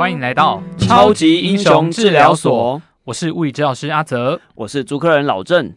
欢迎来到超级英雄治疗所，我是物理治疗师阿泽，我是租客人老郑。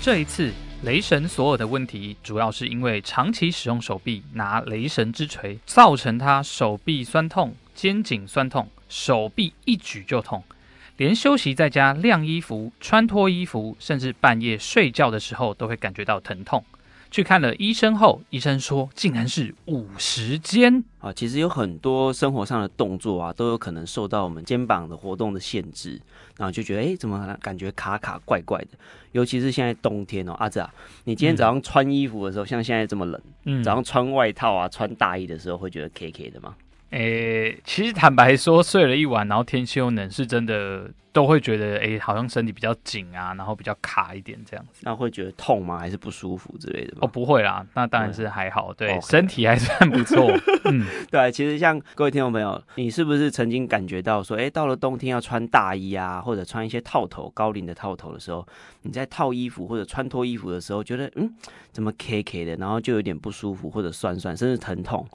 这一次。雷神索尔的问题，主要是因为长期使用手臂拿雷神之锤，造成他手臂酸痛、肩颈酸痛，手臂一举就痛，连休息在家晾衣服、穿脱衣服，甚至半夜睡觉的时候，都会感觉到疼痛。去看了医生后，医生说竟然是五十肩啊！其实有很多生活上的动作啊，都有可能受到我们肩膀的活动的限制，然后就觉得哎，怎么感觉卡卡怪怪的？尤其是现在冬天哦，阿泽啊，你今天早上穿衣服的时候，嗯、像现在这么冷，嗯，早上穿外套啊、穿大衣的时候，会觉得 K K 的吗？诶、欸，其实坦白说，睡了一晚，然后天气又冷，是真的都会觉得，诶、欸，好像身体比较紧啊，然后比较卡一点这样子。那会觉得痛吗？还是不舒服之类的吗？哦，不会啦，那当然是还好，嗯、对，okay. 身体还算不错。嗯，对，其实像各位听众朋友，你是不是曾经感觉到说，诶、欸，到了冬天要穿大衣啊，或者穿一些套头、高领的套头的时候，你在套衣服或者穿脱衣服的时候，觉得嗯，怎么 K K 的，然后就有点不舒服或者酸酸，甚至疼痛。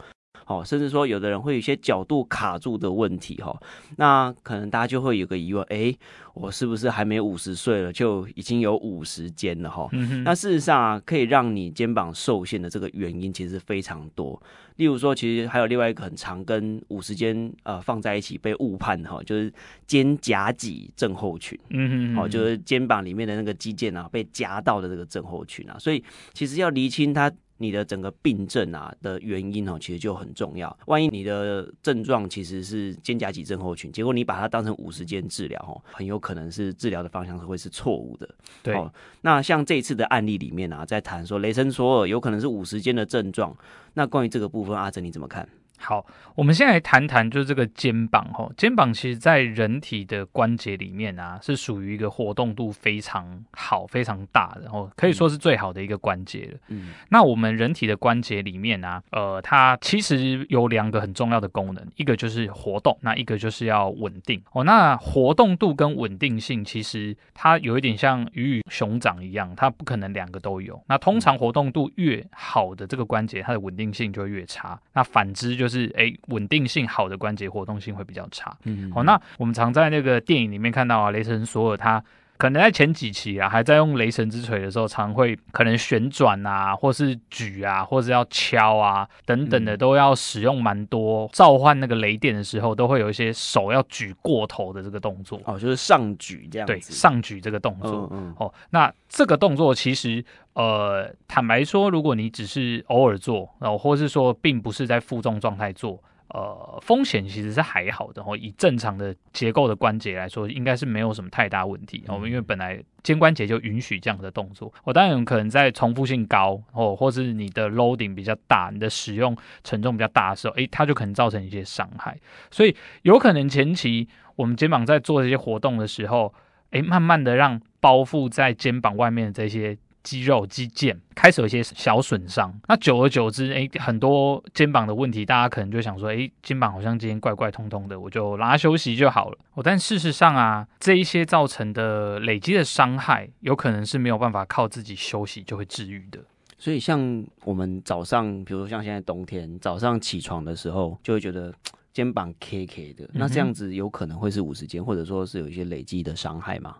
哦，甚至说有的人会有一些角度卡住的问题，哈，那可能大家就会有个疑问，哎，我是不是还没五十岁了就已经有五十肩了，哈？那事实上啊，可以让你肩膀受限的这个原因其实非常多，例如说，其实还有另外一个很常跟五十肩呃放在一起被误判哈，就是肩胛脊症候群，嗯哼，哦，就是肩膀里面的那个肌腱啊被夹到的这个症候群啊，所以其实要厘清它。你的整个病症啊的原因哦，其实就很重要。万一你的症状其实是肩胛脊症候群，结果你把它当成五十肩治疗哦，很有可能是治疗的方向是会是错误的。对，哦，那像这一次的案例里面啊，在谈说雷森索尔有可能是五十肩的症状，那关于这个部分，阿哲你怎么看？好，我们现在来谈谈，就是这个肩膀哦。肩膀其实，在人体的关节里面啊，是属于一个活动度非常好、非常大的，然后可以说是最好的一个关节了。嗯，那我们人体的关节里面啊，呃，它其实有两个很重要的功能，一个就是活动，那一个就是要稳定哦。那活动度跟稳定性，其实它有一点像鱼与熊掌一样，它不可能两个都有。那通常活动度越好的这个关节，它的稳定性就越差。那反之就。就是诶，稳定性好的关节活动性会比较差。嗯，好，那我们常在那个电影里面看到啊，雷神索尔他可能在前几期啊，还在用雷神之锤的时候，常会可能旋转啊，或是举啊，或是要敲啊等等的，都要使用蛮多召唤那个雷电的时候，都会有一些手要举过头的这个动作。哦，就是上举这样子。对，上举这个动作。嗯，嗯。哦，那这个动作其实。呃，坦白说，如果你只是偶尔做，然后或是说并不是在负重状态做，呃，风险其实是还好的。哦，以正常的结构的关节来说，应该是没有什么太大问题。我们因为本来肩关节就允许这样的动作，我当然有可能在重复性高，哦，或是你的 loading 比较大，你的使用承重比较大的时候，诶，它就可能造成一些伤害。所以有可能前期我们肩膀在做这些活动的时候，诶，慢慢的让包覆在肩膀外面的这些。肌肉、肌腱开始有一些小损伤，那久而久之，哎，很多肩膀的问题，大家可能就想说，哎，肩膀好像今天怪怪痛痛的，我就拉休息就好了。哦，但事实上啊，这一些造成的累积的伤害，有可能是没有办法靠自己休息就会治愈的。所以，像我们早上，比如说像现在冬天早上起床的时候，就会觉得肩膀 K K 的，那这样子有可能会是五十肩，或者说是有一些累积的伤害吗？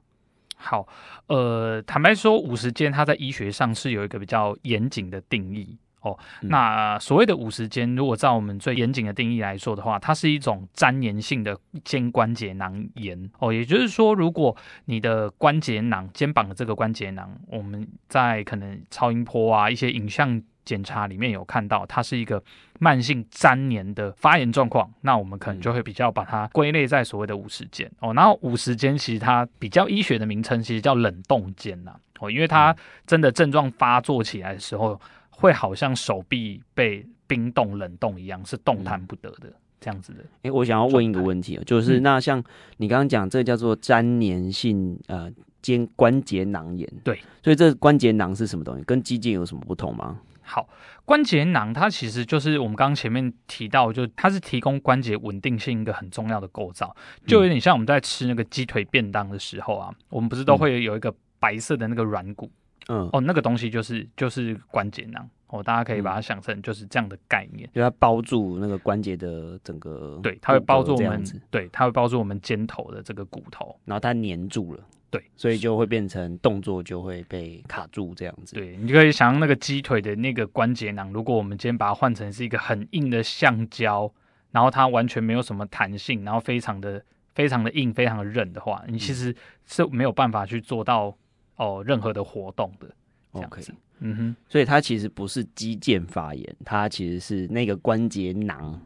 好，呃，坦白说，五十肩它在医学上是有一个比较严谨的定义哦。嗯、那所谓的五十肩，如果照我们最严谨的定义来说的话，它是一种粘黏性的肩关节囊炎哦。也就是说，如果你的关节囊，肩膀的这个关节囊，我们在可能超音波啊一些影像。检查里面有看到，它是一个慢性粘连的发炎状况，那我们可能就会比较把它归类在所谓的五十肩哦。然后五十肩其实它比较医学的名称其实叫冷冻肩呐哦，因为它真的症状发作起来的时候，会好像手臂被冰冻冷冻一样，是动弹不得的这样子的。诶，我想要问一个问题，就是那像你刚刚讲这个叫做粘连性呃。肩关节囊炎，对，所以这关节囊是什么东西？跟肌腱有什么不同吗？好，关节囊它其实就是我们刚刚前面提到，就它是提供关节稳定性一个很重要的构造，就有点像我们在吃那个鸡腿便当的时候啊，我们不是都会有一个白色的那个软骨，嗯，哦，那个东西就是就是关节囊。哦，大家可以把它想成就是这样的概念，就它包住那个关节的整个，对，它会包住我们，对，它会包住我们肩头的这个骨头，然后它粘住了，对，所以就会变成动作就会被卡住这样子。对，你就可以想象那个鸡腿的那个关节囊，如果我们今天把它换成是一个很硬的橡胶，然后它完全没有什么弹性，然后非常的非常的硬，非常的韧的话，你其实是没有办法去做到哦任何的活动的。OK。嗯哼，所以它其实不是肌腱发炎，它其实是那个关节囊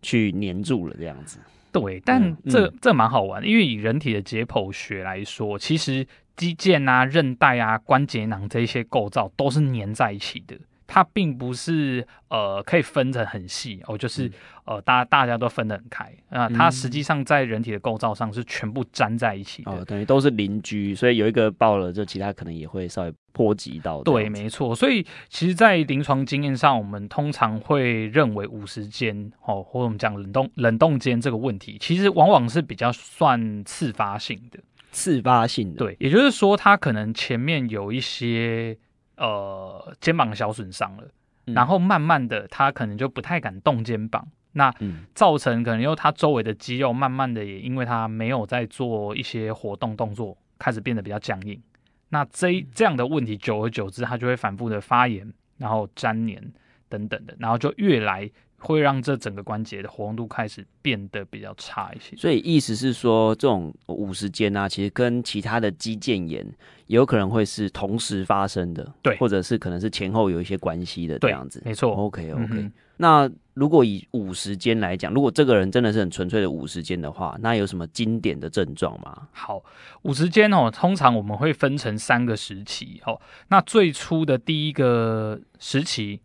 去黏住了这样子。对，但这、嗯、这蛮好玩的，因为以人体的解剖学来说，其实肌腱啊、韧带啊、关节囊这些构造都是粘在一起的。它并不是呃可以分成很细哦，就是呃大大家都分得很开啊。它实际上在人体的构造上是全部粘在一起的，哦，等于都是邻居，所以有一个爆了，就其他可能也会稍微波及到。对，没错。所以其实，在临床经验上，我们通常会认为五十间哦，或者我们讲冷冻冷冻间这个问题，其实往往是比较算次发性的。次发性的，对，也就是说，它可能前面有一些。呃，肩膀小损伤了，嗯，然后慢慢的，他可能就不太敢动肩膀，那造成可能又他周围的肌肉慢慢的也因为他没有在做一些活动动作，开始变得比较僵硬。那这这样的问题，久而久之，他就会反复的发炎，然后粘连等等的，然后就越来。会让这整个关节的活动度开始变得比较差一些，所以意思是说，这种五十肩啊，其实跟其他的肌腱炎也有可能会是同时发生的，对，或者是可能是前后有一些关系的这样子，没错。OK OK，嗯，那如果以五十肩来讲，如果这个人真的是很纯粹的五十肩的话，那有什么经典的症状吗？好，五十肩哦，通常我们会分成三个时期哦。那最初的第一个时期。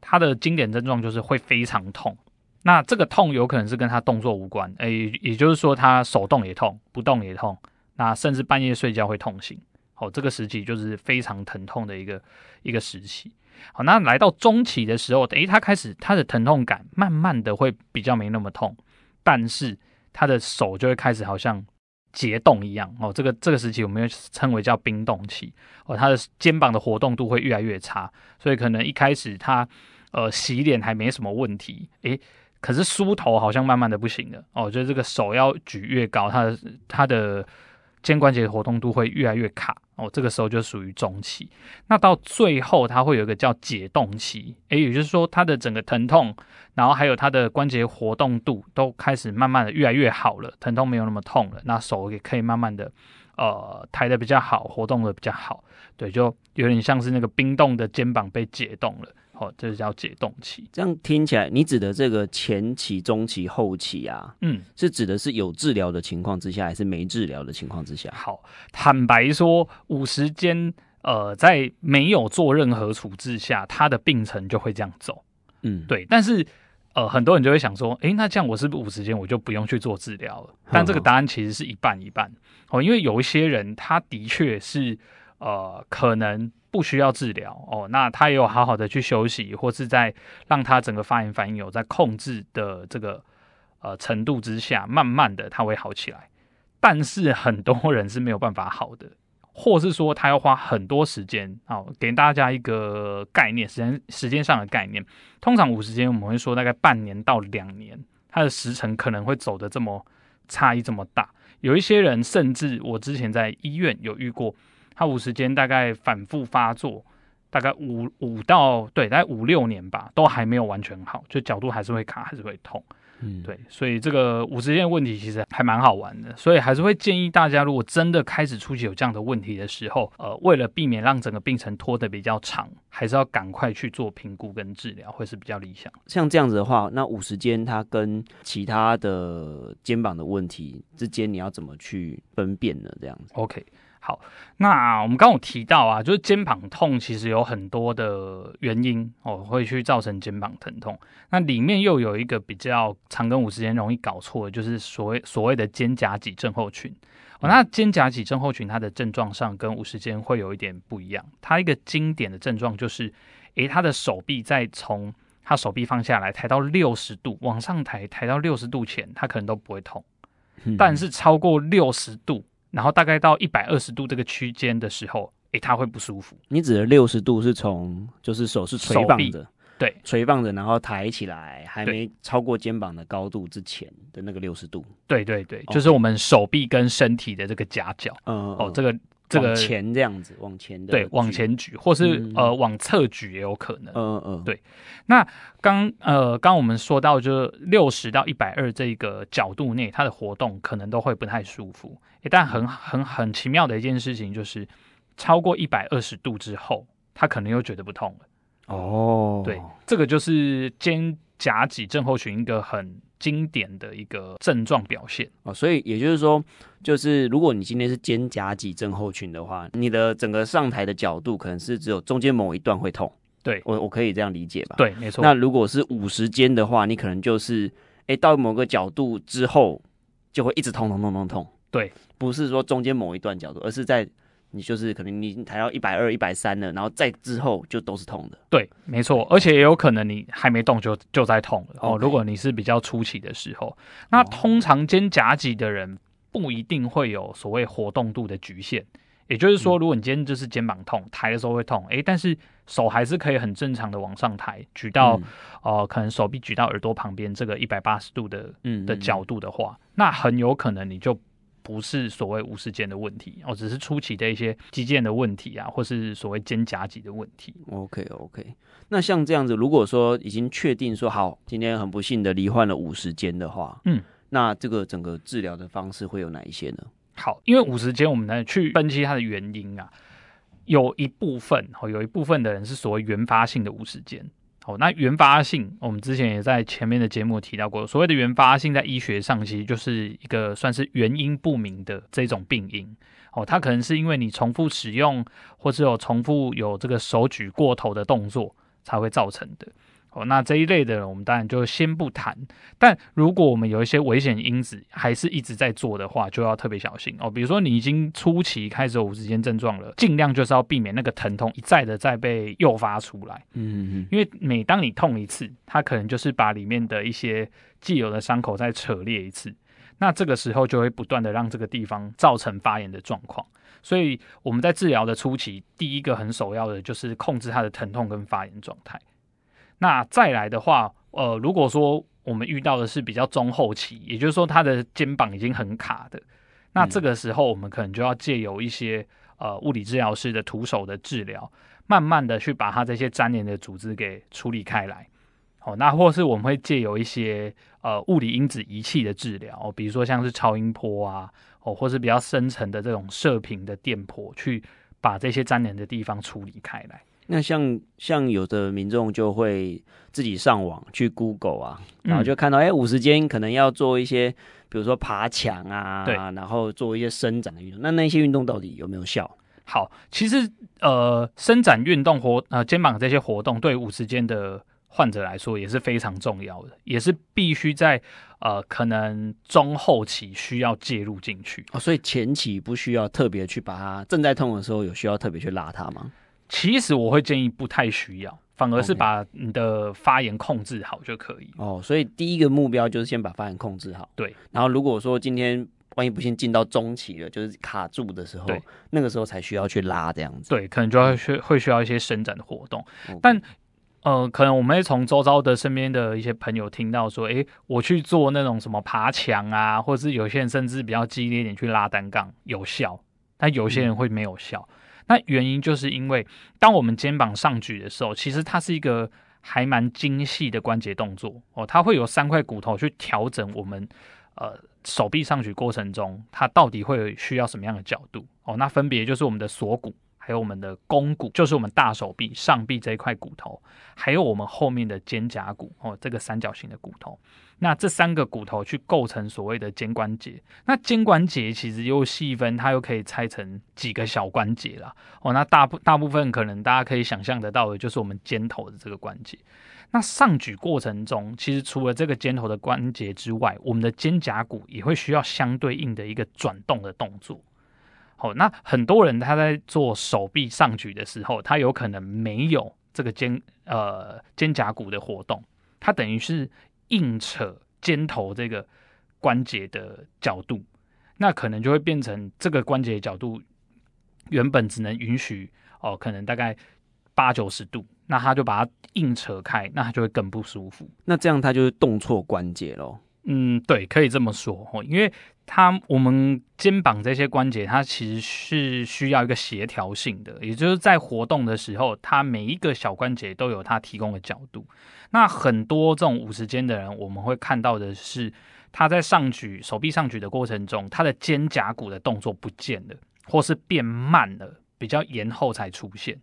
他的经典症状就是会非常痛，那这个痛有可能是跟他动作无关，诶，也就是说他手动也痛，不动也痛，那甚至半夜睡觉会痛醒，好，这个时期就是非常疼痛的一个一个时期。好，那来到中期的时候，诶，他开始他的疼痛感慢慢的会比较没那么痛，但是他的手就会开始好像结冻一样，哦，这个这个时期我们又称为叫冰冻期，哦，他的肩膀的活动度会越来越差，所以可能一开始他。呃，洗脸还没什么问题，诶，可是梳头好像慢慢的不行了哦，就是这个手要举越高，他的他的肩关节的活动度会越来越卡哦，这个时候就属于中期。那到最后，它会有一个叫解冻期，诶，也就是说它的整个疼痛，然后还有它的关节活动度都开始慢慢的越来越好了，疼痛没有那么痛了，那手也可以慢慢的呃抬得比较好，活动的比较好，对，就有点像是那个冰冻的肩膀被解冻了。哦，这是叫解冻期。这样听起来，你指的这个前期、中期、后期啊，嗯，是指的是有治疗的情况之下，还是没治疗的情况之下？好，坦白说，五十间，呃，在没有做任何处置下，他的病程就会这样走。嗯，对。但是，呃，很多人就会想说，诶，那这样我是不是五十间我就不用去做治疗了？但这个答案其实是一半一半。哦，因为有一些人，他的确是，呃，可能。不需要治疗哦，那他也有好好的去休息，或是在让他整个发炎反应有在控制的这个呃程度之下，慢慢的他会好起来。但是很多人是没有办法好的，或是说他要花很多时间。好，给大家一个概念，时间时间上的概念，通常五十天我们会说大概半年到两年，他的时程可能会走得这么差异这么大。有一些人甚至我之前在医院有遇过。他五十肩大概反复发作，大概五五到对，大概五六年吧，都还没有完全好，就角度还是会卡，还是会痛。嗯，对，所以这个五十肩问题其实还蛮好玩的，所以还是会建议大家，如果真的开始出现有这样的问题的时候，呃，为了避免让整个病程拖得比较长，还是要赶快去做评估跟治疗，会是比较理想。像这样子的话，那五十肩它跟其他的肩膀的问题之间，你要怎么去分辨呢？这样子，OK。好，那我们刚刚有提到啊，就是肩膀痛其实有很多的原因哦，会去造成肩膀疼痛。那里面又有一个比较常跟五十肩容易搞错的，就是所谓所谓的肩胛脊症候群哦。那肩胛脊症候群它的症状上跟五十肩会有一点不一样，它一个经典的症状就是诶，他的手臂再从他手臂放下来抬到六十度，往上抬抬到六十度前，他可能都不会痛。嗯、但是超过六十度，然后大概到一百二十度这个区间的时候，诶，他会不舒服。你指的六十度是从就是手是垂放的。对，垂放着，然后抬起来，还没超过肩膀的高度之前的那个六十度。对对对.就是我们手臂跟身体的这个夹角。嗯，哦，这个这个往前这样子，往前的。对，往前举，或是、嗯、呃往侧举也有可能。嗯嗯。对，那刚呃刚我们说到，就是六十到一百二这个角度内，它的活动可能都会不太舒服。但很很很奇妙的一件事情就是，超过一百二十度之后，他可能又觉得不痛了。哦，对，这个就是肩胛脊症候群一个很经典的一个症状表现哦，所以也就是说，就是如果你今天是肩胛脊症候群的话，你的整个上台的角度可能是只有中间某一段会痛，对，我我可以这样理解吧？对，没错。那如果是五十肩的话，你可能就是哎到某个角度之后就会一直痛痛痛痛痛，对，不是说中间某一段角度，而是在。你就是可能你抬到一百二、一百三了，然后再之后就都是痛的。对，没错，而且也有可能你还没动就就在痛了。哦，如果你是比较初期的时候，那通常肩胛脊的人不一定会有所谓活动度的局限。也就是说，如果你今天就是肩膀痛，抬的时候会痛，诶，但是手还是可以很正常的往上抬，举到、嗯、呃，可能手臂举到耳朵旁边这个一百八十度的嗯的角度的话，那很有可能你就。不是所谓五十肩的问题哦，只是初期的一些肌腱的问题啊，或是所谓肩胛肌的问题。OK OK，那像这样子，如果说已经确定说好，今天很不幸的罹患了五十肩的话，嗯，那这个整个治疗的方式会有哪一些呢？好，因为五十肩，我们来去分析它的原因啊，有一部分哦，有一部分的人是所谓原发性的五十肩。那原发性，我们之前也在前面的节目提到过。所谓的原发性，在医学上其实就是一个算是原因不明的这种病因。哦，它可能是因为你重复使用，或是有重复有这个手举过头的动作才会造成的。哦，那这一类的人，我们当然就先不谈。但如果我们有一些危险因子，还是一直在做的话，就要特别小心哦。比如说，你已经初期开始有五十肩症状了，尽量就是要避免那个疼痛一再的再被诱发出来。嗯嗯，因为每当你痛一次，它可能就是把里面的一些既有的伤口再扯裂一次。那这个时候就会不断的让这个地方造成发炎的状况。所以我们在治疗的初期，第一个很首要的就是控制它的疼痛跟发炎状态。那再来的话，呃，如果说我们遇到的是比较中后期，也就是说他的肩膀已经很卡的，那这个时候我们可能就要借由一些呃物理治疗师的徒手的治疗，慢慢的去把他这些粘连的组织给处理开来。哦，那或是我们会借由一些呃物理因子仪器的治疗，哦，比如说像是超音波啊，哦，或是比较深层的这种射频的电波，去把这些粘连的地方处理开来。那像像有的民众就会自己上网去 Google 啊，然后就看到哎，五十肩可能要做一些，比如说爬墙啊，对，然后做一些伸展的运动。那那些运动到底有没有效？好，其实呃，伸展运动活呃肩膀这些活动对五十肩的患者来说也是非常重要的，也是必须在呃可能中后期需要介入进去。哦，所以前期不需要特别去把它正在痛的时候有需要特别去拉它吗？其实我会建议不太需要，反而是把你的发言控制好就可以。哦，所以第一个目标就是先把发言控制好。对，然后如果说今天万一不幸进到中期了，就是卡住的时候，那个时候才需要去拉这样子。对，可能就要需会需要一些伸展的活动。但呃，可能我们会从周遭的身边的一些朋友听到说，诶，我去做那种什么爬墙啊，或者是有些人甚至比较激烈一点去拉单杠有效，但有些人会没有效。嗯那原因就是因为，当我们肩膀上举的时候，其实它是一个还蛮精细的关节动作哦，它会有三块骨头去调整我们呃手臂上举过程中，它到底会需要什么样的角度哦。那分别就是我们的锁骨，还有我们的肱骨，就是我们大手臂上臂这一块骨头，还有我们后面的肩胛骨哦，这个三角形的骨头。那这三个骨头去构成所谓的肩关节，那肩关节其实又细分，它又可以拆成几个小关节啦。哦。那大部大部分可能大家可以想象得到的，就是我们肩头的这个关节。那上举过程中，其实除了这个肩头的关节之外，我们的肩胛骨也会需要相对应的一个转动的动作。好，那很多人他在做手臂上举的时候，他有可能没有这个肩呃肩胛骨的活动，它等于是硬扯肩头这个关节的角度，那可能就会变成这个关节的角度原本只能允许哦，可能大概八九十度，那他就把它硬扯开，那他就会更不舒服。那这样他就是动错关节喽。嗯，对，可以这么说哦，因为它我们肩膀这些关节，它其实是需要一个协调性的，也就是在活动的时候，它每一个小关节都有它提供的角度。那很多这种五十肩的人，我们会看到的是，他在上举手臂上举的过程中，他的肩胛骨的动作不见了，或是变慢了，比较延后才出现。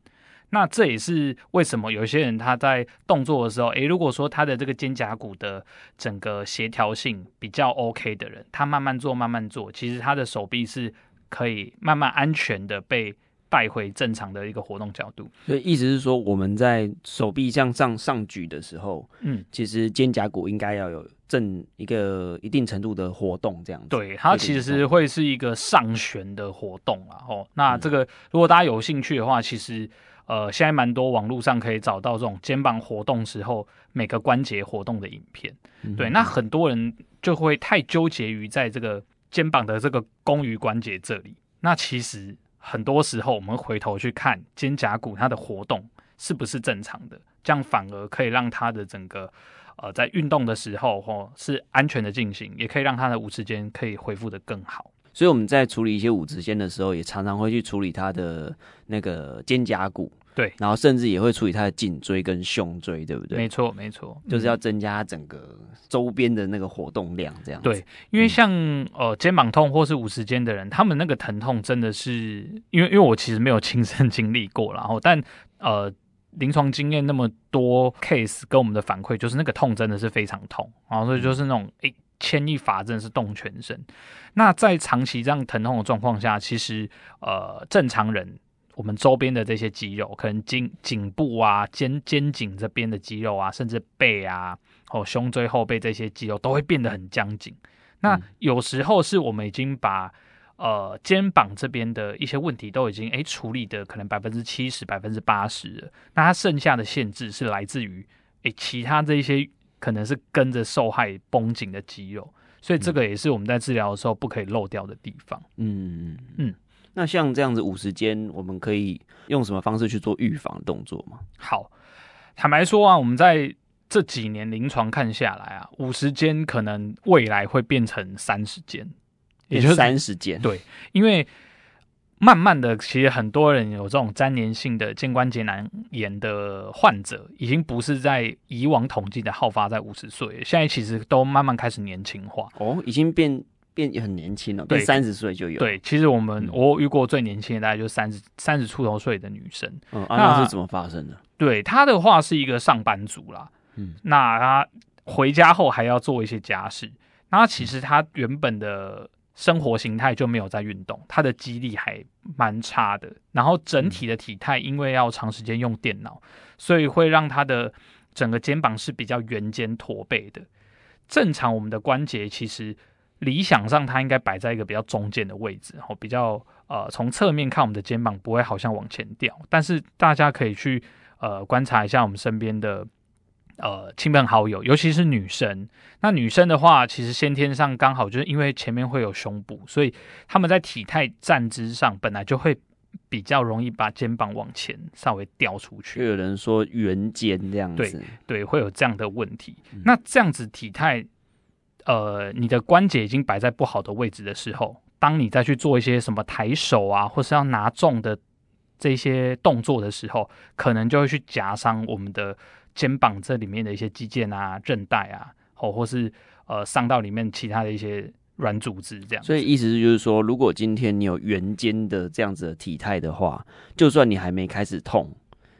那这也是为什么有些人他在动作的时候，诶，如果说他的这个肩胛骨的整个协调性比较 OK 的人，他慢慢做慢慢做，其实他的手臂是可以慢慢安全的被带回正常的一个活动角度。所以意思是说，我们在手臂向上上举的时候，嗯，其实肩胛骨应该要有正一个一定程度的活动，这样子。对，它其实会是一个上旋的活动啊。哦，那这个如果大家有兴趣的话，其实。呃，现在蛮多网络上可以找到这种肩膀活动时候每个关节活动的影片。嗯、对，那很多人就会太纠结于在这个肩膀的这个肱鱼关节这里。那其实很多时候我们回头去看肩胛骨它的活动是不是正常的，这样反而可以让它的整个呃在运动的时候或是安全的进行，也可以让它的五十肩可以恢复的更好。所以我们在处理一些五指肩的时候，也常常会去处理它的那个肩胛骨，对，然后甚至也会处理它的颈椎跟胸椎，对不对？没错，没错，就是要增加整个周边的那个活动量，这样子。对，因为像呃肩膀痛或是五十肩的人，他们那个疼痛真的是，因为因为我其实没有亲身经历过，然后但呃临床经验那么多 case 跟我们的反馈，就是那个痛真的是非常痛，然后所以就是那种诶。欸牵一发真的是动全身。那在长期这样疼痛的状况下，其实呃正常人我们周边的这些肌肉，可能颈颈部啊、肩肩颈这边的肌肉啊，甚至背啊、哦胸椎后背这些肌肉都会变得很僵紧。那有时候是我们已经把呃肩膀这边的一些问题都已经诶处理的可能百分之七十、百分之八十了，那它剩下的限制是来自于诶其他这些。可能是跟着受害绷紧的肌肉，所以这个也是我们在治疗的时候不可以漏掉的地方。嗯嗯嗯。那像这样子五十肩，我们可以用什么方式去做预防动作吗？好，坦白说啊，我们在这几年临床看下来啊，五十肩可能未来会变成三十肩，也就是三十肩。对，因为。慢慢的，其实很多人有这种粘连性的肩关节囊炎的患者，已经不是在以往统计的好发在五十岁，现在其实都慢慢开始年轻化。哦，已经变变很年轻了，对，三十岁就有。对，其实我们、嗯、我遇过最年轻的大概就三十三十出头岁的女生。嗯，那、啊、是怎么发生的？对，她的话是一个上班族啦。嗯，那她回家后还要做一些家事，那其实她原本的。生活形态就没有在运动，他的肌力还蛮差的，然后整体的体态因为要长时间用电脑，所以会让他的整个肩膀是比较圆肩驼背的。正常我们的关节其实理想上它应该摆在一个比较中间的位置，然后比较呃从侧面看我们的肩膀不会好像往前掉，但是大家可以去呃观察一下我们身边的。呃，亲朋好友，尤其是女生。那女生的话，其实先天上刚好就是因为前面会有胸部，所以他们在体态站姿上本来就会比较容易把肩膀往前稍微掉出去。就有人说圆肩这样子，对对，会有这样的问题。嗯、那这样子体态，呃，你的关节已经摆在不好的位置的时候，当你再去做一些什么抬手啊，或是要拿重的这些动作的时候，可能就会去夹伤我们的。肩膀这里面的一些肌腱啊、韧带啊，或或是呃伤到里面其他的一些软组织，这样。所以意思是就是说，如果今天你有圆肩的这样子的体态的话，就算你还没开始痛，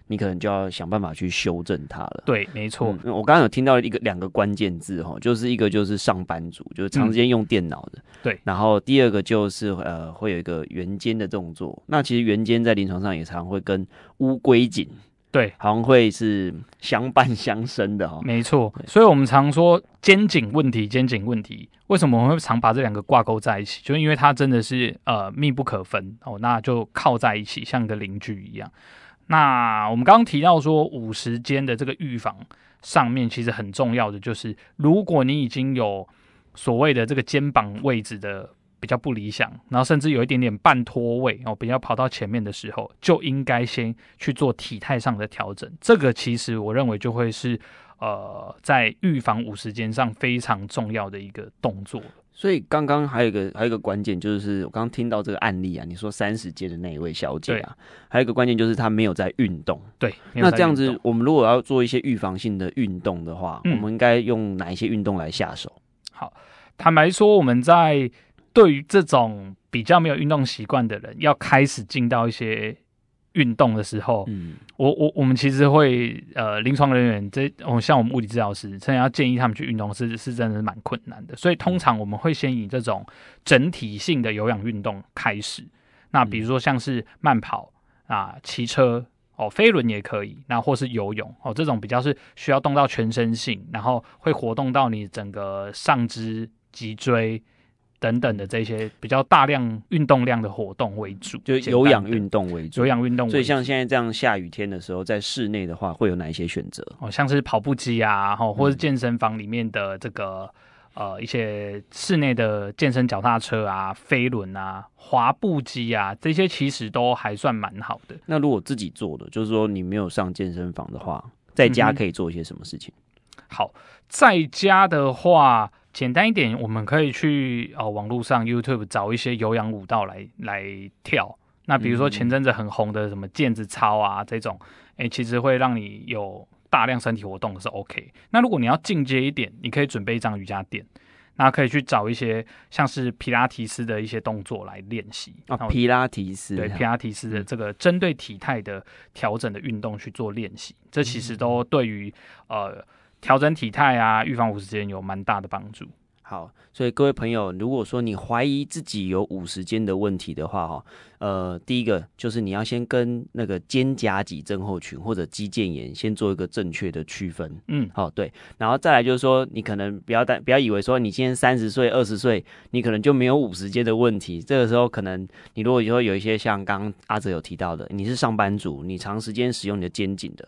你可能就要想办法去修正它了。对，没错。嗯，我刚刚有听到一个两个关键字哈，就是一个就是上班族，就是长时间用电脑的。嗯。对。然后第二个就是呃会有一个圆肩的动作。那其实圆肩在临床上也常会跟乌龟颈。对，好像会是相伴相生的哈、哦。没错，所以我们常说肩颈问题，肩颈问题，为什么我们会常把这两个挂钩在一起？就是因为它真的是呃密不可分哦，那就靠在一起，像个邻居一样。那我们刚刚提到说五十肩的这个预防上面，其实很重要的就是，如果你已经有所谓的这个肩膀位置的比较不理想，然后甚至有一点点半脱位哦，比较跑到前面的时候，就应该先去做体态上的调整。这个其实我认为就会是呃，在预防五十肩上非常重要的一个动作。所以刚刚还有一个还有一个关键，就是我刚刚听到这个案例啊，你说三十肩的那一位小姐啊，还有一个关键就是她没有在运动。对，那这样子，我们如果要做一些预防性的运动的话，嗯、我们应该用哪一些运动来下手？好，坦白说，我们在对于这种比较没有运动习惯的人，要开始进到一些。运动的时候，嗯，我我我们其实会呃，临床人员这，我像我们物理治疗师，真的要建议他们去运动是是真的是蛮困难的，所以通常我们会先以这种整体性的有氧运动开始。那比如说像是慢跑啊、骑车哦、飞轮也可以，那或是游泳哦，这种比较是需要动到全身性，然后会活动到你整个上肢、脊椎。等等的这些比较大量运动量的活动为主，就有氧运动为主，有氧运动。所以像现在这样下雨天的时候，在室内的话，会有哪一些选择？哦，像是跑步机啊，或者是健身房里面的这个、嗯、呃一些室内的健身脚踏车啊、飞轮啊、滑步机啊，这些其实都还算蛮好的。那如果自己做的，就是说你没有上健身房的话，在家可以做一些什么事情？嗯、好，在家的话。简单一点，我们可以去哦网络上 YouTube 找一些有氧舞蹈来来跳。那比如说前阵子很红的什么毽子操啊这种，哎、欸，其实会让你有大量身体活动是 OK。那如果你要进阶一点，你可以准备一张瑜伽垫，那可以去找一些像是皮拉提斯的一些动作来练习啊。皮拉提斯对皮拉提斯的这个针对体态的调整的运动去做练习，这其实都对于呃。调整体态啊，预防五十肩有蛮大的帮助。好，所以各位朋友，如果说你怀疑自己有五十肩的问题的话，哈，呃，第一个就是你要先跟那个肩胛脊症候群或者肌腱炎先做一个正确的区分。嗯，好，对，然后再来就是说，你可能不要担不要以为说你今天三十岁、二十岁，你可能就没有五十肩的问题。这个时候，可能你如果以后有一些像刚刚阿哲有提到的，你是上班族，你长时间使用你的肩颈的。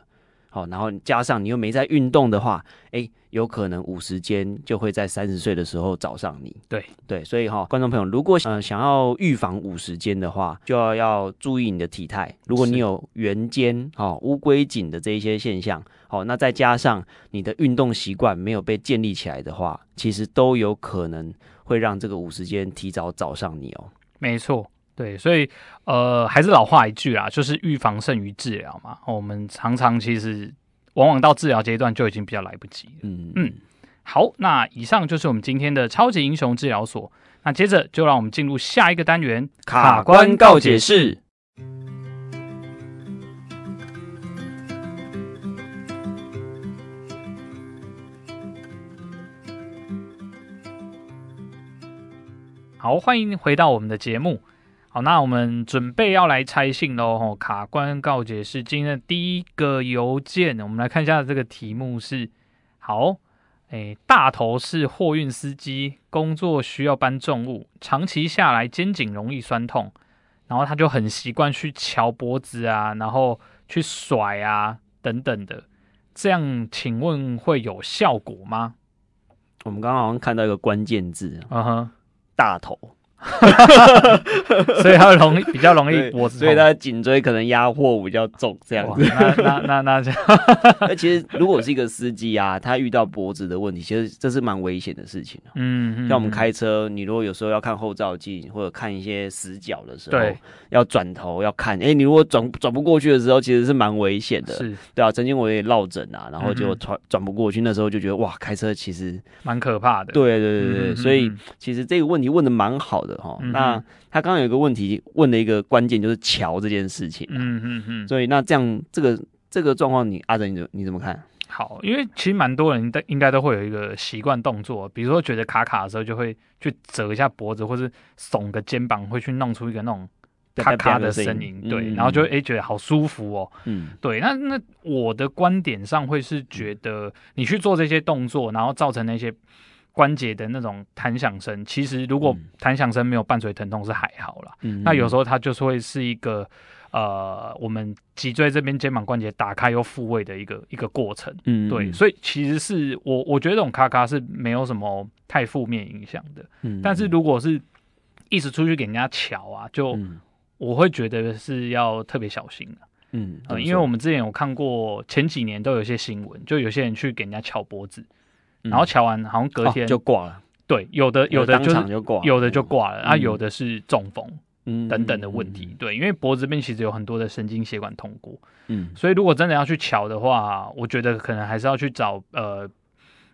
好，然后加上你又没在运动的话，哎，有可能五十肩就会在三十岁的时候找上你。对对，所以哈、哦，观众朋友，如果呃想要预防五十肩的话，就要要注意你的体态。如果你有圆肩、哈、哦、乌龟颈的这一些现象，好、哦，那再加上你的运动习惯没有被建立起来的话，其实都有可能会让这个五十肩提早找上你哦。没错。对，所以呃，还是老话一句啊，就是预防胜于治疗嘛。我们常常其实往往到治疗阶段就已经比较来不及了。嗯嗯，好，那以上就是我们今天的超级英雄治疗所。那接着就让我们进入下一个单元——卡关告解室。好，欢迎回到我们的节目。好，那我们准备要来拆信喽！吼，卡关告解是今天的第一个邮件，我们来看一下这个题目是：好，诶，大头是货运司机，工作需要搬重物，长期下来肩颈容易酸痛，然后他就很习惯去翘脖子啊，然后去甩啊等等的，这样请问会有效果吗？我们刚刚好像看到一个关键字，嗯哼，大头。所以他容易比较容易脖子，所以他颈椎可能压货比较重，这样子。那那那那这样。那其实如果是一个司机啊，他遇到脖子的问题，其实这是蛮危险的事情。嗯，像我们开车，你如果有时候要看后照镜或者看一些死角的时候，对，要转头要看。哎、欸，你如果转转不过去的时候，其实是蛮危险的。是，对啊。曾经我也落枕啊，然后就转转不过去，那时候就觉得哇，开车其实蛮可怕的。对对对对，所以其实这个问题问的蛮好的哈。嗯、那他刚刚有一个问题问的一个关键就是桥这件事情，嗯嗯嗯，所以那这样这个这个状况，你阿哲你你怎么看？好，因为其实蛮多人都应该都会有一个习惯动作，比如说觉得卡卡的时候，就会去折一下脖子，或是耸个肩膀，会去弄出一个那种咔咔的声音，对，然后就哎觉得好舒服哦，嗯，对，那那我的观点上会是觉得你去做这些动作，然后造成那些。关节的那种弹响声，其实如果弹响声没有伴随疼痛是还好啦。嗯、那有时候它就是会是一个呃，我们脊椎这边肩膀关节打开又复位的一个一个过程。嗯，对，所以其实是我我觉得这种咔咔是没有什么太负面影响的。嗯，但是如果是一直出去给人家瞧啊，就我会觉得是要特别小心的。嗯，呃，因为我们之前有看过前几年都有些新闻，就有些人去给人家敲脖子，然后瞧完好像隔天就挂了。对，有的有的就是有的就挂了，啊，有的是中风。嗯，等等的问题，对，因为脖子这边其实有很多的神经血管通过，嗯，所以如果真的要去瞧的话，我觉得可能还是要去找呃，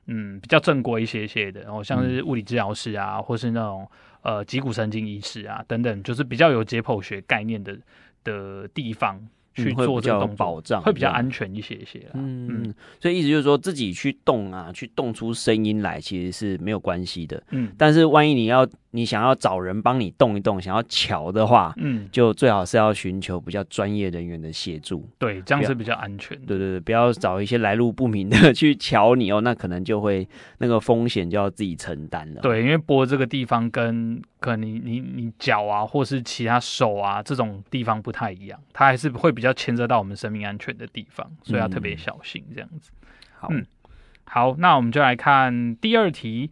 嗯，比较正规一些些的，然后像是物理治疗师啊，或是那种呃脊骨神经医师啊等等，就是比较有解剖学概念的的地方。去做这种保障，会比较安全一些一些。嗯嗯，所以意思就是说自己去动啊，去动出声音来，其实是没有关系的。嗯，但是万一你要你想要找人帮你动一动，想要瞧的话，嗯，就最好是要寻求比较专业人员的协助。对，这样是比较安全。对对对，不要找一些来路不明的 去瞧你哦，那可能就会那个风险就要自己承担了。对，因为拨这个地方跟可能你你你脚啊，或是其他手啊这种地方不太一样，它还是会比较。牵涉到我们生命安全的地方，所以要特别小心这样子。嗯、好，嗯，好，那我们就来看第二题。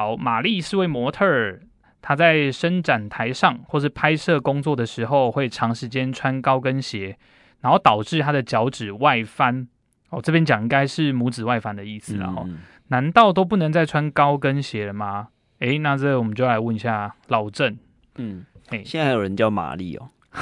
好，玛丽是位模特儿，她在伸展台上或是拍摄工作的时候，会长时间穿高跟鞋，然后导致她的脚趾外翻。哦，这边讲应该是拇指外翻的意思，然后、嗯、难道都不能再穿高跟鞋了吗？哎，那这我们就来问一下老郑。嗯，哎，现在还有人叫玛丽哦。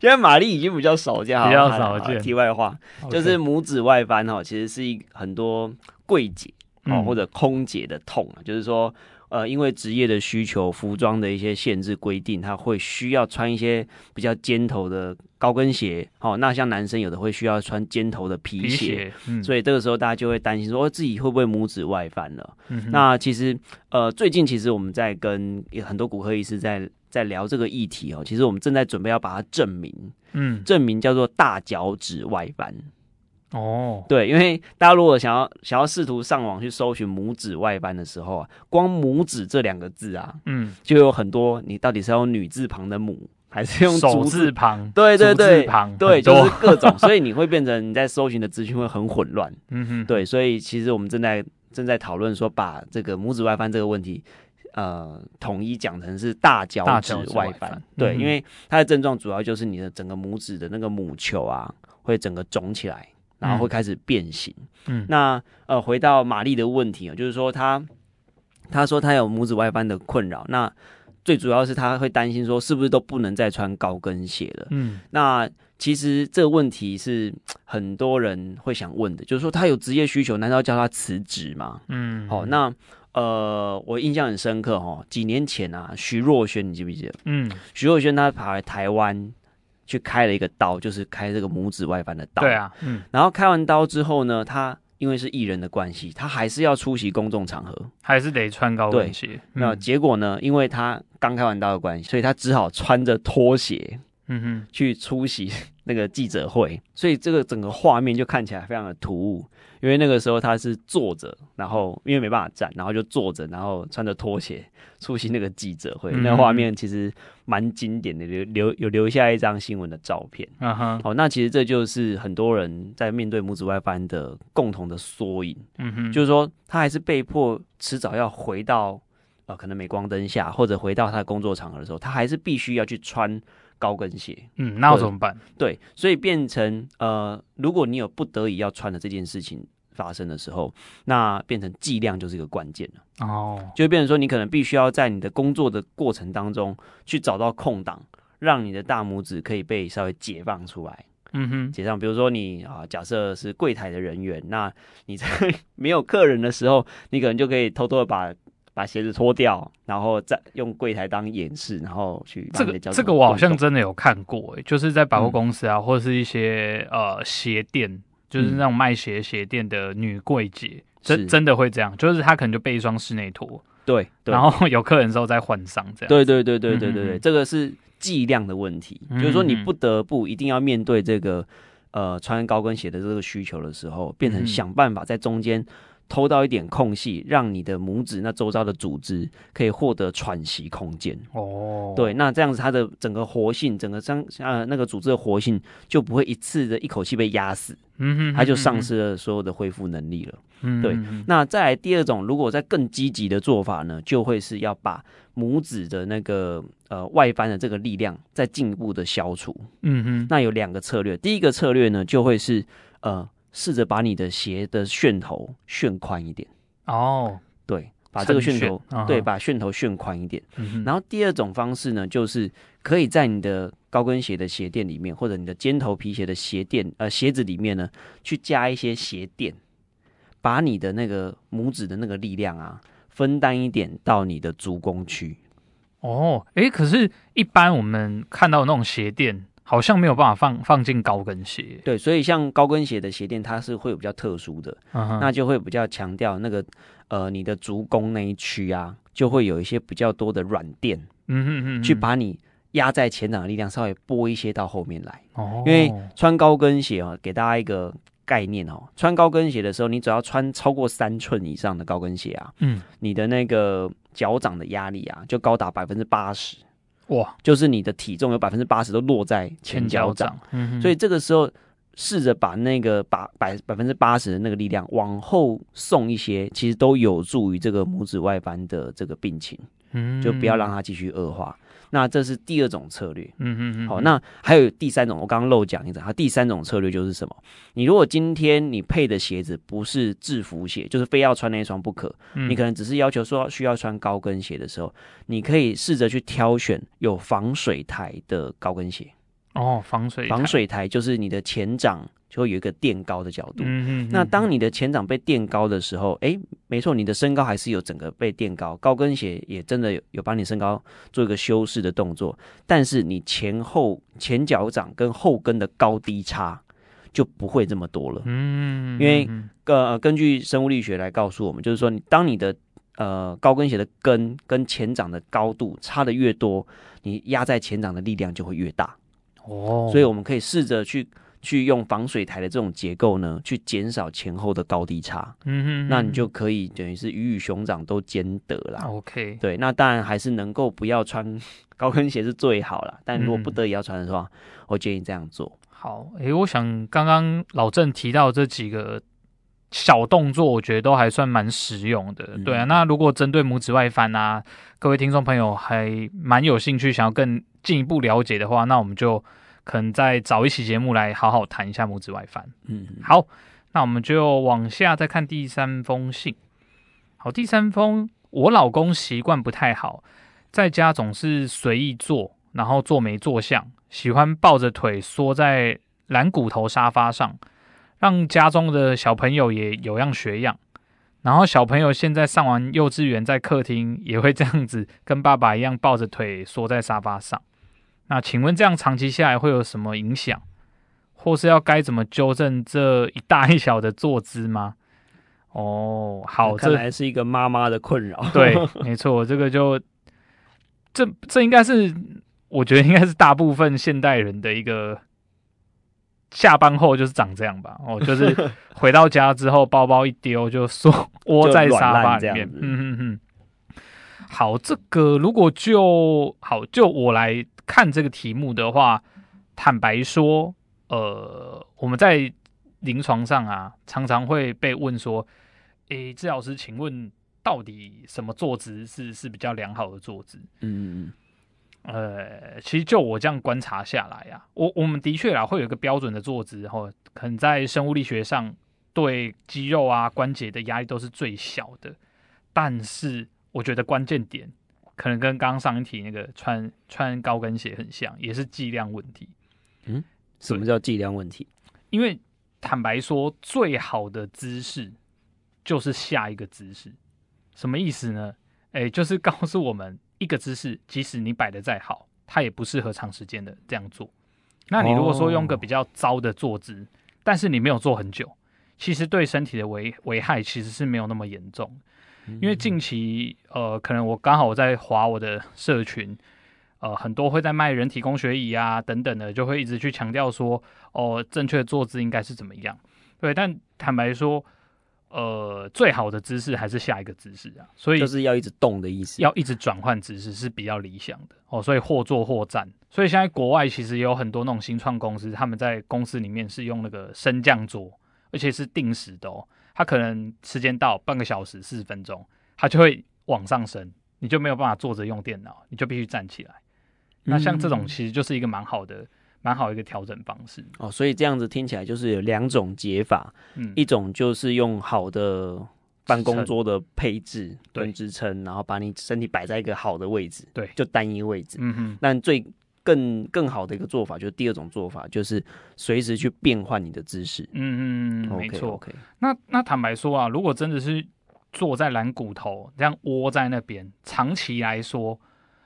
现在玛丽已经比较少见，比较少见。题外话就是拇指外翻哈，其实是一很多柜姐哦或者空姐的痛，啊、就是说呃，因为职业的需求、服装的一些限制规定，他会需要穿一些比较尖头的高跟鞋。哦，那像男生有的会需要穿尖头的皮鞋，皮鞋嗯、所以这个时候大家就会担心说，自己会不会拇指外翻了？嗯、那其实呃，最近其实我们在跟很多骨科医师在。在聊这个议题哦，其实我们正在准备要把它证明，嗯，证明叫做大脚趾外翻。哦，对，因为大家如果想要想要试图上网去搜寻拇指外翻的时候啊，光拇指这两个字啊，嗯，就有很多，你到底是要用女字旁的母，还是用手字旁？对对对，旁对，就是各种，所以你会变成你在搜寻的资讯会很混乱。嗯哼，对，所以其实我们正在正在讨论说，把这个拇指外翻这个问题。呃，统一讲成是大脚趾外翻，对，嗯、因为它的症状主要就是你的整个拇指的那个母球啊，会整个肿起来，然后会开始变形。嗯，那呃，回到玛丽的问题啊，就是说她她说她有拇指外翻的困扰，那最主要是她会担心说是不是都不能再穿高跟鞋了。嗯，那其实这个问题是很多人会想问的，就是说她有职业需求，难道叫她辞职吗？嗯，好，那。呃，我印象很深刻哦，几年前啊，徐若瑄，你记不记得？嗯，徐若瑄她跑来台湾去开了一个刀，就是开这个拇指外翻的刀。对啊，嗯。然后开完刀之后呢，他因为是艺人的关系，他还是要出席公众场合，还是得穿高跟鞋。那、嗯、结果呢，因为他刚开完刀的关系，所以他只好穿着拖鞋，嗯哼，去出席那个记者会。所以这个整个画面就看起来非常的突兀。因为那个时候他是坐着，然后因为没办法站，然后就坐着，然后穿着拖鞋出席那个记者会。嗯、那画面其实蛮经典的，留留有留下一张新闻的照片。嗯哼，好，那其实这就是很多人在面对拇指外翻的共同的缩影。嗯哼，就是说他还是被迫迟早要回到呃可能镁光灯下，或者回到他的工作场合的时候，他还是必须要去穿。高跟鞋，嗯，那我怎么办？对，所以变成呃，如果你有不得已要穿的这件事情发生的时候，那变成剂量就是一个关键了。哦，就变成说，你可能必须要在你的工作的过程当中去找到空档，让你的大拇指可以被稍微解放出来。嗯哼，解放。比如说你啊，假设是柜台的人员，那你在 没有客人的时候，你可能就可以偷偷的把。把鞋子脱掉，然后再用柜台当演示，然后去这个这个我好像真的有看过，哎，就是在百货公司啊，嗯、或者是一些呃鞋店，就是那种卖鞋鞋店的女柜姐，真、嗯、真的会这样，就是她可能就备一双室内拖，对，对，然后有客人的时候再换上这样，对对对对对对对，嗯、这个是剂量的问题，嗯、就是说你不得不一定要面对这个呃穿高跟鞋的这个需求的时候，变成想办法在中间。偷到一点空隙，让你的拇指那周遭的组织可以获得喘息空间。哦，对，那这样子它的整个活性，整个张呃那个组织的活性就不会一次的一口气被压死，嗯哼，它就丧失了所有的恢复能力了。嗯，对。那再来第二种，如果在更积极的做法呢，就会是要把拇指的那个呃外翻的这个力量再进一步的消除。嗯哼，那有两个策略，第一个策略呢，就会是呃。试着把你的鞋的楦头楦宽一点哦，对，把这个楦头、uh. 对，把楦头楦宽一点、嗯。然后第二种方式呢，就是可以在你的高跟鞋的鞋垫里面，或者你的尖头皮鞋的鞋垫呃鞋子里面呢，去加一些鞋垫，把你的那个拇指的那个力量啊，分担一点到你的足弓区。哦，诶，可是，一般我们看到的那种鞋垫。好像没有办法放放进高跟鞋，对，所以像高跟鞋的鞋垫，它是会有比较特殊的，uh-huh. 那就会比较强调那个呃你的足弓那一区啊，就会有一些比较多的软垫，嗯哼哼，去把你压在前掌的力量稍微拨一些到后面来。哦，因为穿高跟鞋啊，给大家一个概念哦，穿高跟鞋的时候，你只要穿超过三寸以上的高跟鞋啊，嗯，你的那个脚掌的压力啊，就高达百分之八十。哇，就是你的体重有百分之八十都落在前脚掌，嗯，所以这个时候试着把那个把百百分之八十的那个力量往后送一些，其实都有助于这个拇指外翻的这个病情，嗯，就不要让它继续恶化。那这是第二种策略，嗯嗯嗯。好，那还有第三种，我刚刚漏讲一种，它第三种策略就是什么？你如果今天你配的鞋子不是制服鞋，就是非要穿那一双不可，嗯，你可能只是要求说需要穿高跟鞋的时候，你可以试着去挑选有防水台的高跟鞋。哦，防水防水台就是你的前掌。就会有一个垫高的角度。嗯嗯。那当你的前掌被垫高的时候，哎、欸，没错，你的身高还是有整个被垫高，高跟鞋也真的有有帮你身高做一个修饰的动作。但是你前后前脚掌跟后跟的高低差就不会这么多了。嗯，因为呃，根据生物力学来告诉我们，就是说，你当你的呃高跟鞋的跟跟前掌的高度差的越多，你压在前掌的力量就会越大。哦，所以我们可以试着去。去用防水台的这种结构呢，去减少前后的高低差。嗯哼，哼，那你就可以等于是鱼与熊掌都兼得啦。OK，对，那当然还是能够不要穿高跟鞋是最好啦。但如果不得已要穿的话，嗯、我建议这样做。好，诶、欸，我想刚刚老郑提到这几个小动作，我觉得都还算蛮实用的。嗯、对啊，那如果针对拇指外翻啊，各位听众朋友还蛮有兴趣，想要更进一步了解的话，那我们就。可能再找一期节目来好好谈一下拇指外翻。嗯，好，那我们就往下再看第三封信。好，第三封，我老公习惯不太好，在家总是随意坐，然后坐没坐相，喜欢抱着腿缩在蓝骨头沙发上，让家中的小朋友也有样学样。然后小朋友现在上完幼稚园，在客厅也会这样子，跟爸爸一样抱着腿缩在沙发上。那请问这样长期下来会有什么影响，或是要该怎么纠正这一大一小的坐姿吗？哦，好，看来是一个妈妈的困扰。对，没错，这个就这这应该是我觉得应该是大部分现代人的一个下班后就是长这样吧。哦，就是 回到家之后包包一丢就缩窝在沙发里面。嗯嗯嗯。好，这个如果就好就我来。看这个题目的话，坦白说，呃，我们在临床上啊，常常会被问说，诶，治疗师，请问到底什么坐姿是是比较良好的坐姿？嗯嗯，呃，其实就我这样观察下来啊，我我们的确啊会有一个标准的坐姿，哦，可能在生物力学上对肌肉啊关节的压力都是最小的，但是我觉得关键点。可能跟刚刚上一题那个穿穿高跟鞋很像，也是剂量问题。嗯，什么叫剂量问题？因为坦白说，最好的姿势就是下一个姿势。什么意思呢？诶，就是告诉我们一个姿势，即使你摆得再好，它也不适合长时间的这样做。那你如果说用个比较糟的坐姿，哦，但是你没有坐很久，其实对身体的危危害其实是没有那么严重。因为近期，呃，可能我刚好我在划我的社群，呃，很多会在卖人体工学椅啊等等的，就会一直去强调说，哦，正确的坐姿应该是怎么样。对，但坦白说，呃，最好的姿势还是下一个姿势啊，所以就是要一直动的意思，要一直转换姿势是比较理想的哦。所以或坐或站，所以现在国外其实也有很多那种新创公司，他们在公司里面是用那个升降桌，而且是定时的哦。他可能时间到半个小时四十分钟，他就会往上升，你就没有办法坐着用电脑，你就必须站起来。那像这种其实就是一个蛮好的。蛮好一个调整方式哦，所以这样子听起来就是有两种解法，嗯，一种就是用好的办公桌的配置跟支撑，然后把你身体摆在一个好的位置，对，就单一位置，嗯哼。但最更更好的一个做法，就是第二种做法，就是随时去变换你的姿势，嗯嗯，没错。OK，那那坦白说啊，如果真的是坐在蓝骨头这样窝在那边，长期来说。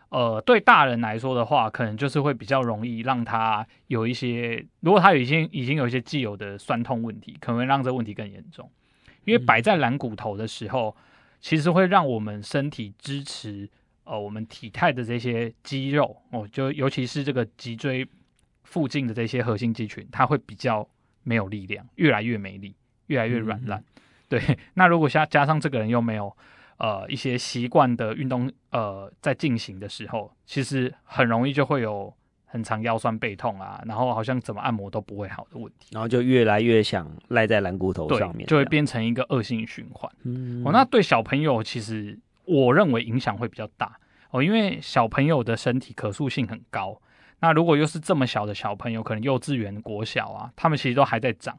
呃，对大人来说的话，可能就是会比较容易让他有一些，如果他已经已经有一些既有的酸痛问题，可能会让这问题更严重。因为摆在蓝骨头的时候，其实会让我们身体支持呃我们体态的这些肌肉哦，就尤其是这个脊椎附近的这些核心肌群，它会比较没有力量，越来越没力，越来越软烂。嗯、对，那如果加加上这个人又没有。呃，一些习惯的运动，呃，在进行的时候，其实很容易就会有很常腰酸背痛啊，然后好像怎么按摩都不会好的问题，然后就越来越想赖在蓝骨头上面，就会变成一个恶性循环。嗯，哦，那对小朋友其实我认为影响会比较大哦，因为小朋友的身体可塑性很高，那如果又是这么小的小朋友，可能幼稚园、国小啊，他们其实都还在长，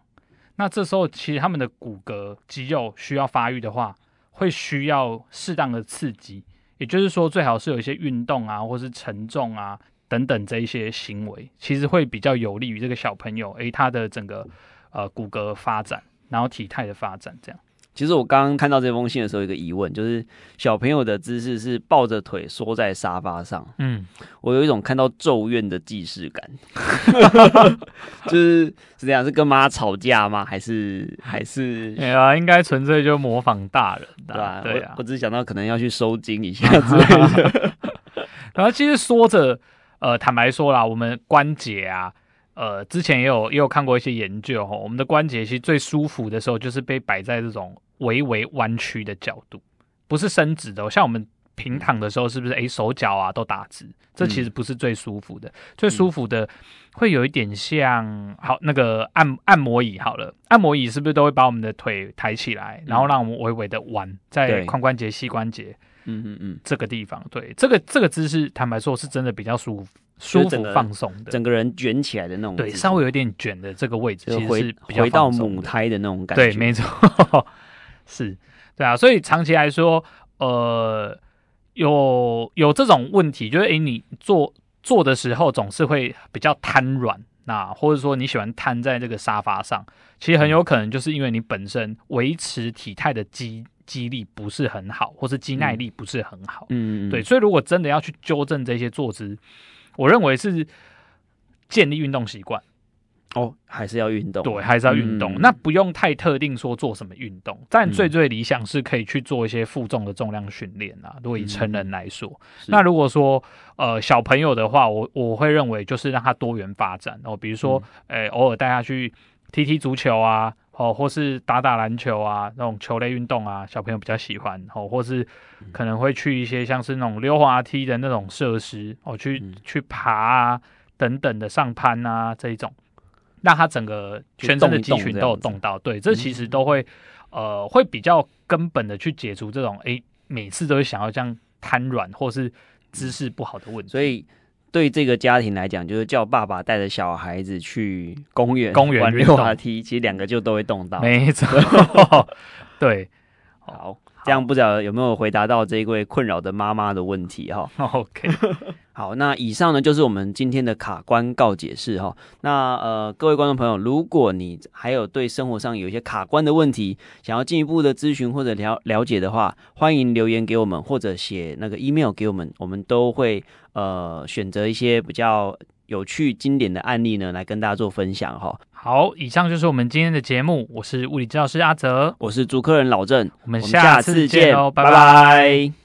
那这时候其实他们的骨骼肌肉需要发育的话。会需要适当的刺激，也就是说，最好是有一些运动啊，或是承重啊等等这一些行为，其实会比较有利于这个小朋友，诶，他的整个呃骨骼发展，然后体态的发展这样。其实我刚刚看到这封信的时候，有一个疑问，就是小朋友的姿势是抱着腿缩在沙发上。嗯，我有一种看到咒怨的既视感，就是是这样，是跟妈吵架吗？还是还是？哎呀，应该纯粹就模仿大人，对吧？对啊，我，我只是想到可能要去收惊一下 之类的。然后其实说着，呃，坦白说啦，我们关节啊。呃，之前也有也有看过一些研究哈，我们的关节其实最舒服的时候，就是被摆在这种微微弯曲的角度，不是伸直的。像我们平躺的时候，是不是？诶，手脚啊都打直，这其实不是最舒服的。嗯、最舒服的会有一点像好那个按按摩椅好了，按摩椅是不是都会把我们的腿抬起来，然后让我们微微的弯在髋关节、膝关节，嗯嗯嗯，这个地方，对，这个这个姿势，坦白说，是真的比较舒服。舒服放松的，整个人卷起来的那种，对，稍微有点卷的这个位置，其实是回到母胎的那种感觉。对，没错，是，对啊。所以长期来说，呃，有有这种问题，就是诶，你坐坐的时候总是会比较瘫软，那或者说你喜欢瘫在这个沙发上，其实很有可能就是因为你本身维持体态的肌肌力不是很好，或是肌耐力不是很好。嗯，对。所以如果真的要去纠正这些坐姿，我认为是建立运动习惯哦，还是要运动，对，还是要运动。嗯、那不用太特定说做什么运动，但最最理想是可以去做一些负重的重量训练啊。如果以成人来说，嗯、那如果说呃小朋友的话，我我会认为就是让他多元发展哦，比如说诶、嗯欸、偶尔带他去踢踢足球啊。哦，或是打打篮球啊，那种球类运动啊，小朋友比较喜欢。哦，或是可能会去一些像是那种溜滑梯的那种设施，哦，去、嗯、去爬啊等等的上攀啊这一种，让他整个全身的肌群都有动到。对，这其实都会、嗯、呃会比较根本的去解除这种哎每次都会想要这样瘫软或是姿势不好的问题。所以。对这个家庭来讲，就是叫爸爸带着小孩子去公园公园玩溜滑梯，其实两个就都会动到。没错，对，好，这样不知道有没有回答到这一位困扰的妈妈的问题哈？OK。好，那以上呢就是我们今天的卡关告解室哈。那呃，各位观众朋友，如果你还有对生活上有一些卡关的问题，想要进一步的咨询或者了了解的话，欢迎留言给我们，或者写那个 email 给我们，我们都会呃选择一些比较有趣、经典的案例呢来跟大家做分享哈。好，以上就是我们今天的节目，我是物理治疗师阿泽，我是主客人老郑，我们下次见哦，拜拜。拜拜。